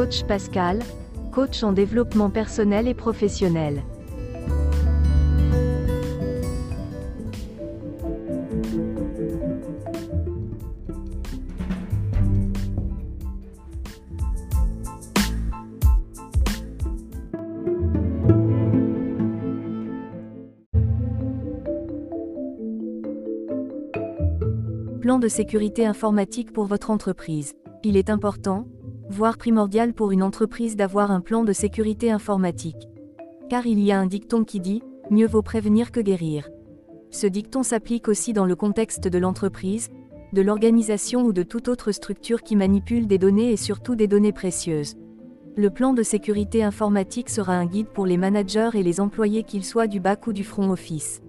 Coach Pascal, coach en développement personnel et professionnel. Plan de sécurité informatique pour votre entreprise. Il est important, voire primordial pour une entreprise d'avoir un plan de sécurité informatique. Car il y a un dicton qui dit, mieux vaut prévenir que guérir. Ce dicton s'applique aussi dans le contexte de l'entreprise, de l'organisation ou de toute autre structure qui manipule des données et surtout des données précieuses. Le plan de sécurité informatique sera un guide pour les managers et les employés qu'ils soient du back ou du front office.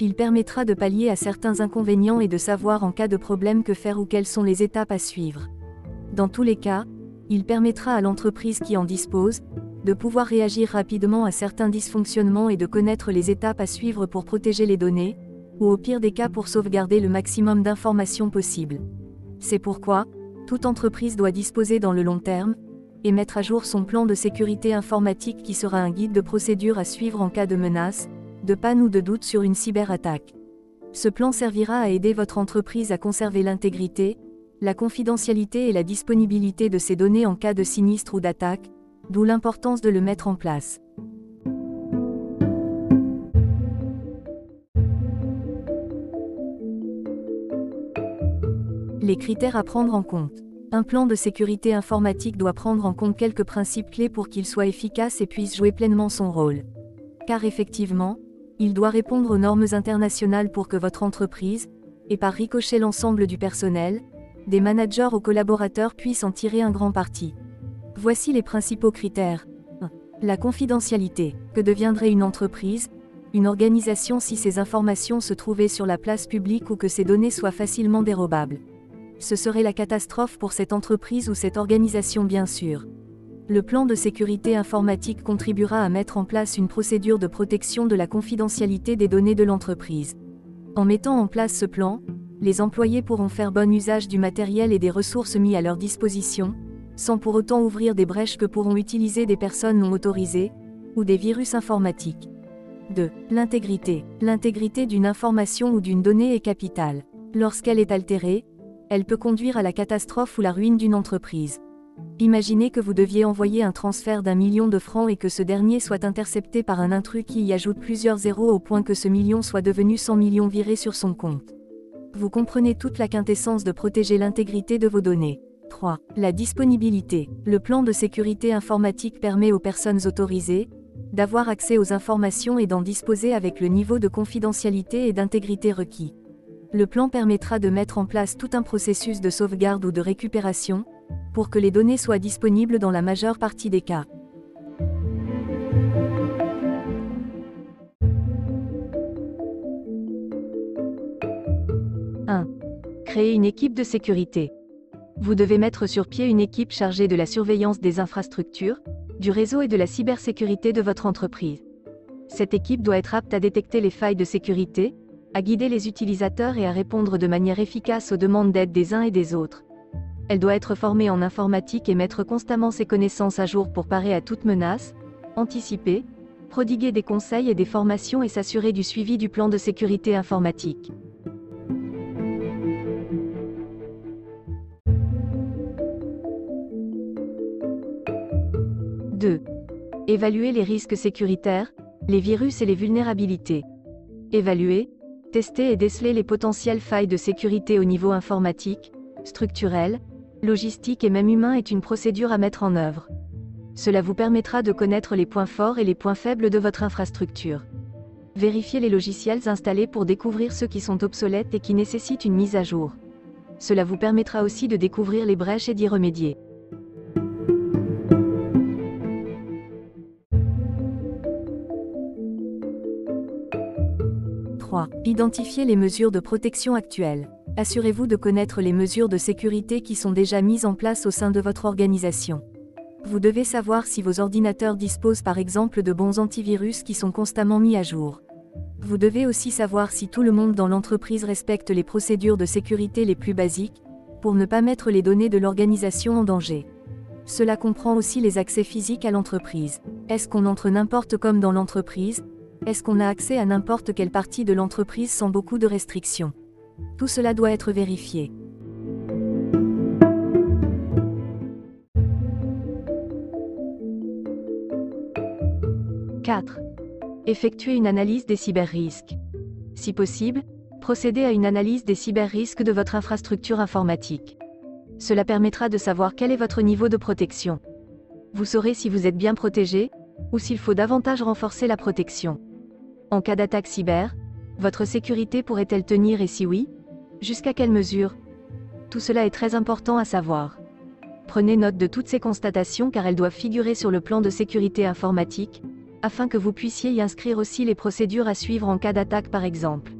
Il permettra de pallier à certains inconvénients et de savoir en cas de problème que faire ou quelles sont les étapes à suivre. Dans tous les cas, il permettra à l'entreprise qui en dispose, de pouvoir réagir rapidement à certains dysfonctionnements et de connaître les étapes à suivre pour protéger les données, ou au pire des cas pour sauvegarder le maximum d'informations possibles. C'est pourquoi, toute entreprise doit disposer dans le long terme, et mettre à jour son plan de sécurité informatique qui sera un guide de procédure à suivre en cas de menace, de panne ou de doute sur une cyberattaque. Ce plan servira à aider votre entreprise à conserver l'intégrité, la confidentialité et la disponibilité de ces données en cas de sinistre ou d'attaque, d'où l'importance de le mettre en place. Les critères à prendre en compte. Un plan de sécurité informatique doit prendre en compte quelques principes clés pour qu'il soit efficace et puisse jouer pleinement son rôle. Car effectivement, il doit répondre aux normes internationales pour que votre entreprise, et par ricochet l'ensemble du personnel, des managers aux collaborateurs puissent en tirer un grand parti. Voici les principaux critères. 1. La confidentialité. Que deviendrait une entreprise, une organisation si ces informations se trouvaient sur la place publique ou que ces données soient facilement dérobables Ce serait la catastrophe pour cette entreprise ou cette organisation bien sûr. Le plan de sécurité informatique contribuera à mettre en place une procédure de protection de la confidentialité des données de l'entreprise. En mettant en place ce plan, les employés pourront faire bon usage du matériel et des ressources mis à leur disposition, sans pour autant ouvrir des brèches que pourront utiliser des personnes non autorisées, ou des virus informatiques. 2. L'intégrité. L'intégrité d'une information ou d'une donnée est capitale. Lorsqu'elle est altérée, elle peut conduire à la catastrophe ou la ruine d'une entreprise. Imaginez que vous deviez envoyer un transfert d'un million de francs et que ce dernier soit intercepté par un intrus qui y ajoute plusieurs zéros au point que ce million soit devenu 100 millions virés sur son compte vous comprenez toute la quintessence de protéger l'intégrité de vos données. 3. La disponibilité. Le plan de sécurité informatique permet aux personnes autorisées d'avoir accès aux informations et d'en disposer avec le niveau de confidentialité et d'intégrité requis. Le plan permettra de mettre en place tout un processus de sauvegarde ou de récupération, pour que les données soient disponibles dans la majeure partie des cas. Une équipe de sécurité. Vous devez mettre sur pied une équipe chargée de la surveillance des infrastructures, du réseau et de la cybersécurité de votre entreprise. Cette équipe doit être apte à détecter les failles de sécurité, à guider les utilisateurs et à répondre de manière efficace aux demandes d'aide des uns et des autres. Elle doit être formée en informatique et mettre constamment ses connaissances à jour pour parer à toute menace, anticiper, prodiguer des conseils et des formations et s'assurer du suivi du plan de sécurité informatique. 2. Évaluer les risques sécuritaires, les virus et les vulnérabilités. Évaluer, tester et déceler les potentielles failles de sécurité au niveau informatique, structurel, logistique et même humain est une procédure à mettre en œuvre. Cela vous permettra de connaître les points forts et les points faibles de votre infrastructure. Vérifiez les logiciels installés pour découvrir ceux qui sont obsolètes et qui nécessitent une mise à jour. Cela vous permettra aussi de découvrir les brèches et d'y remédier. Identifiez les mesures de protection actuelles. Assurez-vous de connaître les mesures de sécurité qui sont déjà mises en place au sein de votre organisation. Vous devez savoir si vos ordinateurs disposent par exemple de bons antivirus qui sont constamment mis à jour. Vous devez aussi savoir si tout le monde dans l'entreprise respecte les procédures de sécurité les plus basiques, pour ne pas mettre les données de l'organisation en danger. Cela comprend aussi les accès physiques à l'entreprise. Est-ce qu'on entre n'importe comme dans l'entreprise? Est-ce qu'on a accès à n'importe quelle partie de l'entreprise sans beaucoup de restrictions? Tout cela doit être vérifié. « 4. Effectuer une analyse des cyberrisques. Si possible, procédez à une analyse des cyberrisques de votre infrastructure informatique. Cela permettra de savoir quel est votre niveau de protection. Vous saurez si vous êtes bien protégé, ou s'il faut davantage renforcer la protection. En cas d'attaque cyber, votre sécurité pourrait-elle tenir et si oui, jusqu'à quelle mesure? Tout cela est très important à savoir. Prenez note de toutes ces constatations car elles doivent figurer sur le plan de sécurité informatique, afin que vous puissiez y inscrire aussi les procédures à suivre en cas d'attaque par exemple.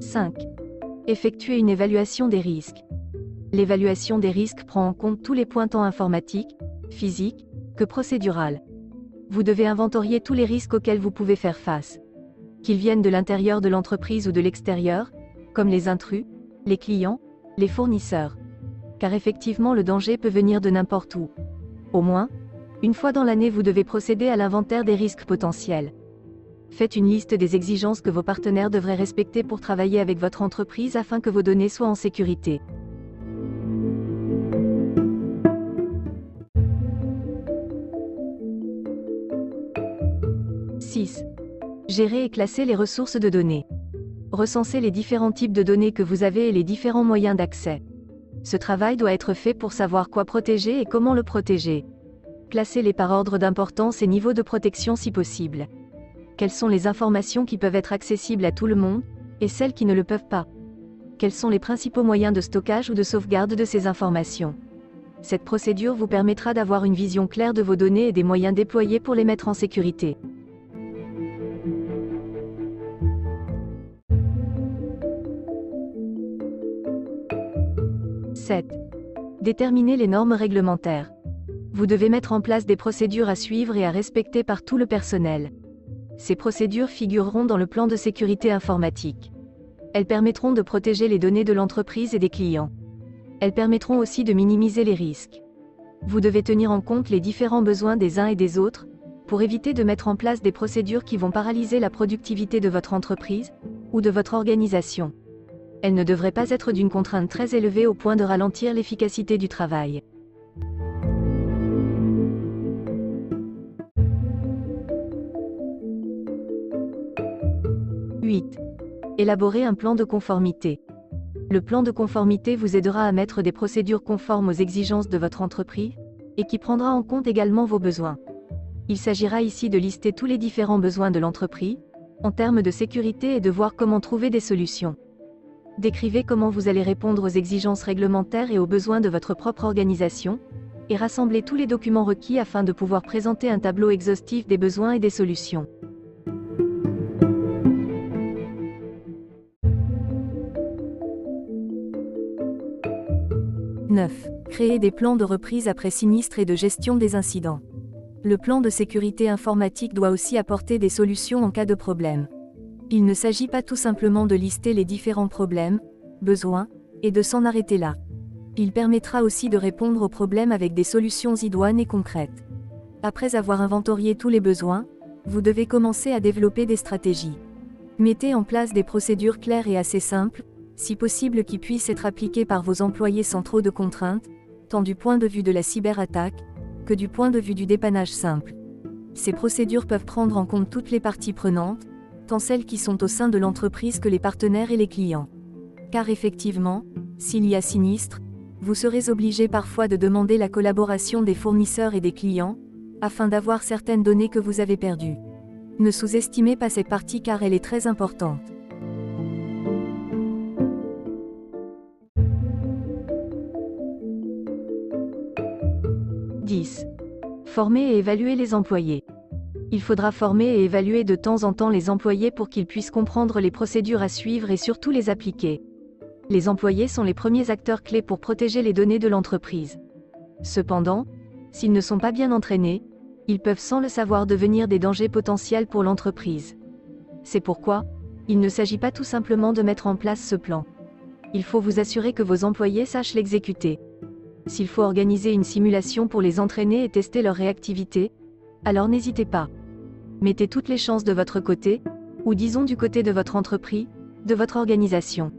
5. Effectuer une évaluation des risques. L'évaluation des risques prend en compte tous les points tant informatiques, physiques, que procédural. Vous devez inventorier tous les risques auxquels vous pouvez faire face. Qu'ils viennent de l'intérieur de l'entreprise ou de l'extérieur, comme les intrus, les clients, les fournisseurs. Car effectivement le danger peut venir de n'importe où. Au moins, une fois dans l'année vous devez procéder à l'inventaire des risques potentiels. Faites une liste des exigences que vos partenaires devraient respecter pour travailler avec votre entreprise afin que vos données soient en sécurité. « 6. Gérer et classer les ressources de données. Recensez les différents types de données que vous avez et les différents moyens d'accès. Ce travail doit être fait pour savoir quoi protéger et comment le protéger. Classez-les par ordre d'importance et niveau de protection si possible quelles sont les informations qui peuvent être accessibles à tout le monde, et celles qui ne le peuvent pas? Quels sont les principaux moyens de stockage ou de sauvegarde de ces informations? Cette procédure vous permettra d'avoir une vision claire de vos données et des moyens déployés pour les mettre en sécurité. « 7. Déterminer les normes réglementaires. Vous devez mettre en place des procédures à suivre et à respecter par tout le personnel. Ces procédures figureront dans le plan de sécurité informatique. Elles permettront de protéger les données de l'entreprise et des clients. Elles permettront aussi de minimiser les risques. Vous devez tenir en compte les différents besoins des uns et des autres, pour éviter de mettre en place des procédures qui vont paralyser la productivité de votre entreprise, ou de votre organisation. Elles ne devraient pas être d'une contrainte très élevée au point de ralentir l'efficacité du travail. 8. Élaborer un plan de conformité. Le plan de conformité vous aidera à mettre des procédures conformes aux exigences de votre entreprise, et qui prendra en compte également vos besoins. Il s'agira ici de lister tous les différents besoins de l'entreprise, en termes de sécurité et de voir comment trouver des solutions. Décrivez comment vous allez répondre aux exigences réglementaires et aux besoins de votre propre organisation, et rassemblez tous les documents requis afin de pouvoir présenter un tableau exhaustif des besoins et des solutions. 9. Créer des plans de reprise après sinistre et de gestion des incidents. Le plan de sécurité informatique doit aussi apporter des solutions en cas de problème. Il ne s'agit pas tout simplement de lister les différents problèmes, besoins, et de s'en arrêter là. Il permettra aussi de répondre aux problèmes avec des solutions idoines et concrètes. Après avoir inventorié tous les besoins, vous devez commencer à développer des stratégies. Mettez en place des procédures claires et assez simples, si possible qui puissent être appliqués par vos employés sans trop de contraintes, tant du point de vue de la cyberattaque, que du point de vue du dépannage simple. Ces procédures peuvent prendre en compte toutes les parties prenantes, celles qui sont au sein de l'entreprise que les partenaires et les clients. Car effectivement, s'il y a sinistre, vous serez obligé parfois de demander la collaboration des fournisseurs et des clients, afin d'avoir certaines données que vous avez perdues. Ne sous-estimez pas cette partie car elle est très importante. 10. Former et évaluer les employés. Il faudra former et évaluer de temps en temps les employés pour qu'ils puissent comprendre les procédures à suivre et surtout les appliquer. Les employés sont les premiers acteurs clés pour protéger les données de l'entreprise. Cependant, s'ils ne sont pas bien entraînés, ils peuvent sans le savoir devenir des dangers potentiels pour l'entreprise. C'est pourquoi, Il ne s'agit pas tout simplement de mettre en place ce plan. Il faut vous assurer que vos employés sachent l'exécuter. S'il faut organiser une simulation pour les entraîner et tester leur réactivité, alors n'hésitez pas. Mettez toutes les chances de votre côté, ou disons du côté de votre entreprise, de votre organisation.